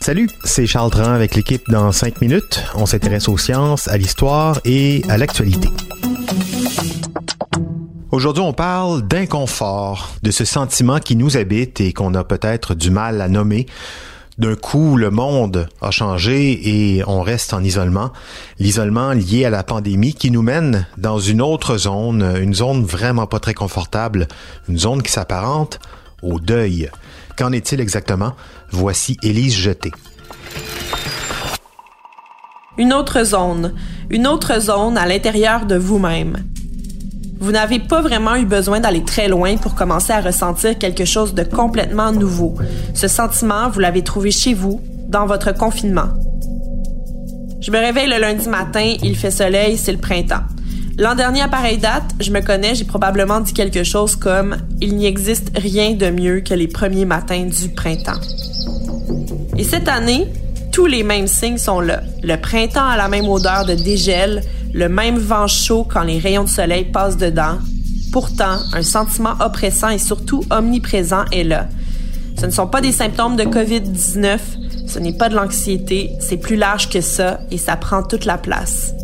Salut, c'est Charles Dran avec l'équipe dans 5 minutes. On s'intéresse aux sciences, à l'histoire et à l'actualité. Aujourd'hui, on parle d'inconfort, de ce sentiment qui nous habite et qu'on a peut-être du mal à nommer. D'un coup, le monde a changé et on reste en isolement. L'isolement lié à la pandémie qui nous mène dans une autre zone, une zone vraiment pas très confortable, une zone qui s'apparente au deuil. Qu'en est-il exactement? Voici Élise Jeté. Une autre zone, une autre zone à l'intérieur de vous-même. Vous n'avez pas vraiment eu besoin d'aller très loin pour commencer à ressentir quelque chose de complètement nouveau. Ce sentiment, vous l'avez trouvé chez vous, dans votre confinement. Je me réveille le lundi matin, il fait soleil, c'est le printemps. L'an dernier à pareille date, je me connais, j'ai probablement dit quelque chose comme Il n'y existe rien de mieux que les premiers matins du printemps. Et cette année, tous les mêmes signes sont là. Le printemps a la même odeur de dégel, le même vent chaud quand les rayons de soleil passent dedans. Pourtant, un sentiment oppressant et surtout omniprésent est là. Ce ne sont pas des symptômes de COVID-19, ce n'est pas de l'anxiété, c'est plus large que ça et ça prend toute la place.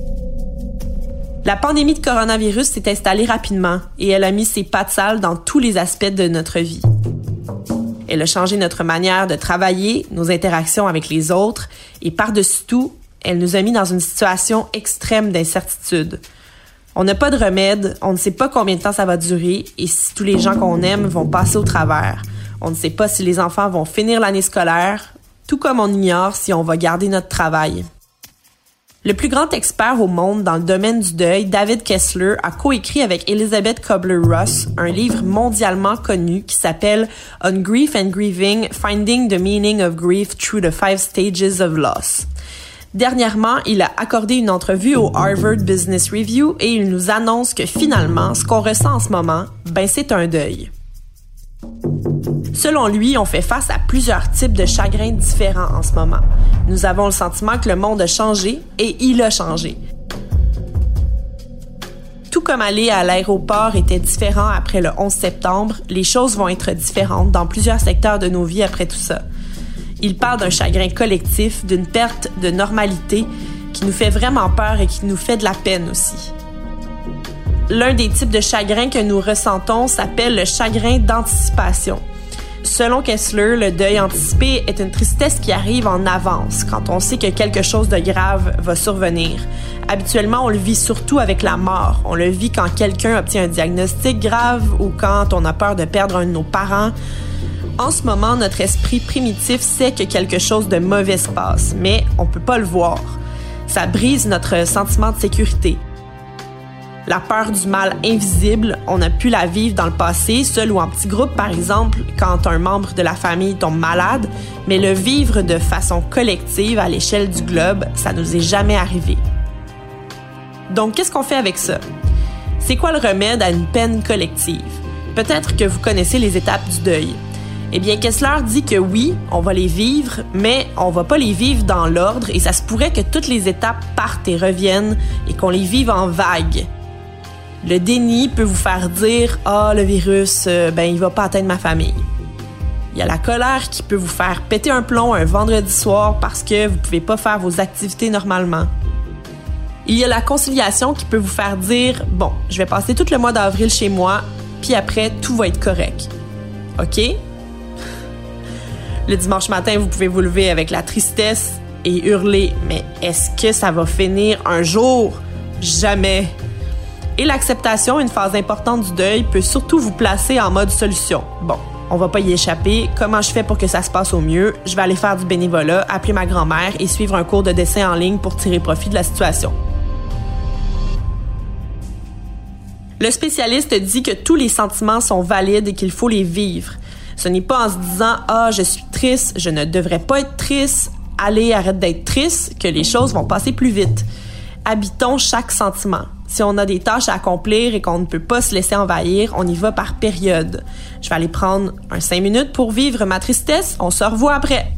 La pandémie de coronavirus s'est installée rapidement et elle a mis ses pattes sales dans tous les aspects de notre vie. Elle a changé notre manière de travailler, nos interactions avec les autres et par-dessus tout, elle nous a mis dans une situation extrême d'incertitude. On n'a pas de remède, on ne sait pas combien de temps ça va durer et si tous les gens qu'on aime vont passer au travers. On ne sait pas si les enfants vont finir l'année scolaire, tout comme on ignore si on va garder notre travail. Le plus grand expert au monde dans le domaine du deuil, David Kessler, a coécrit avec Elizabeth Kubler-Ross un livre mondialement connu qui s'appelle On Grief and Grieving: Finding the Meaning of Grief Through the Five Stages of Loss. Dernièrement, il a accordé une entrevue au Harvard Business Review et il nous annonce que finalement, ce qu'on ressent en ce moment, ben c'est un deuil. Selon lui, on fait face à plusieurs types de chagrins différents en ce moment. Nous avons le sentiment que le monde a changé et il a changé. Tout comme aller à l'aéroport était différent après le 11 septembre, les choses vont être différentes dans plusieurs secteurs de nos vies après tout ça. Il parle d'un chagrin collectif, d'une perte de normalité qui nous fait vraiment peur et qui nous fait de la peine aussi. L'un des types de chagrin que nous ressentons s'appelle le chagrin d'anticipation. Selon Kessler, le deuil anticipé est une tristesse qui arrive en avance quand on sait que quelque chose de grave va survenir. Habituellement, on le vit surtout avec la mort. On le vit quand quelqu'un obtient un diagnostic grave ou quand on a peur de perdre un de nos parents. En ce moment, notre esprit primitif sait que quelque chose de mauvais se passe, mais on peut pas le voir. Ça brise notre sentiment de sécurité. La peur du mal invisible, on a pu la vivre dans le passé, seul ou en petit groupe, par exemple, quand un membre de la famille tombe malade, mais le vivre de façon collective à l'échelle du globe, ça nous est jamais arrivé. Donc, qu'est-ce qu'on fait avec ça? C'est quoi le remède à une peine collective? Peut-être que vous connaissez les étapes du deuil. Eh bien, Kessler dit que oui, on va les vivre, mais on va pas les vivre dans l'ordre et ça se pourrait que toutes les étapes partent et reviennent et qu'on les vive en vagues. Le déni peut vous faire dire ah le virus euh, ben il va pas atteindre ma famille. Il y a la colère qui peut vous faire péter un plomb un vendredi soir parce que vous pouvez pas faire vos activités normalement. Il y a la conciliation qui peut vous faire dire bon, je vais passer tout le mois d'avril chez moi, puis après tout va être correct. OK? Le dimanche matin, vous pouvez vous lever avec la tristesse et hurler mais est-ce que ça va finir un jour? Jamais. Et l'acceptation, une phase importante du deuil, peut surtout vous placer en mode solution. Bon, on va pas y échapper. Comment je fais pour que ça se passe au mieux? Je vais aller faire du bénévolat, appeler ma grand-mère et suivre un cours de dessin en ligne pour tirer profit de la situation. Le spécialiste dit que tous les sentiments sont valides et qu'il faut les vivre. Ce n'est pas en se disant ah je suis triste, je ne devrais pas être triste, allez arrête d'être triste que les choses vont passer plus vite. Habitons chaque sentiment. Si on a des tâches à accomplir et qu'on ne peut pas se laisser envahir, on y va par période. Je vais aller prendre un cinq minutes pour vivre ma tristesse. On se revoit après.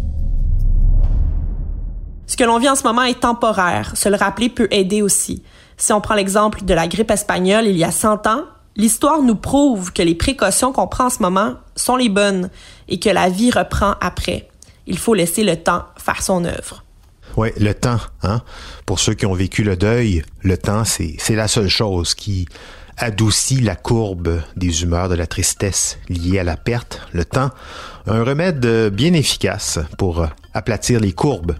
Ce que l'on vit en ce moment est temporaire. Se le rappeler peut aider aussi. Si on prend l'exemple de la grippe espagnole il y a 100 ans, l'histoire nous prouve que les précautions qu'on prend en ce moment sont les bonnes et que la vie reprend après. Il faut laisser le temps faire son œuvre. Oui, le temps. Hein? Pour ceux qui ont vécu le deuil, le temps, c'est la seule chose qui adoucit la courbe des humeurs de la tristesse liée à la perte, le temps. Un remède bien efficace pour aplatir les courbes.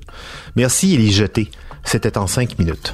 Merci, Élie Jeté. C'était en cinq minutes.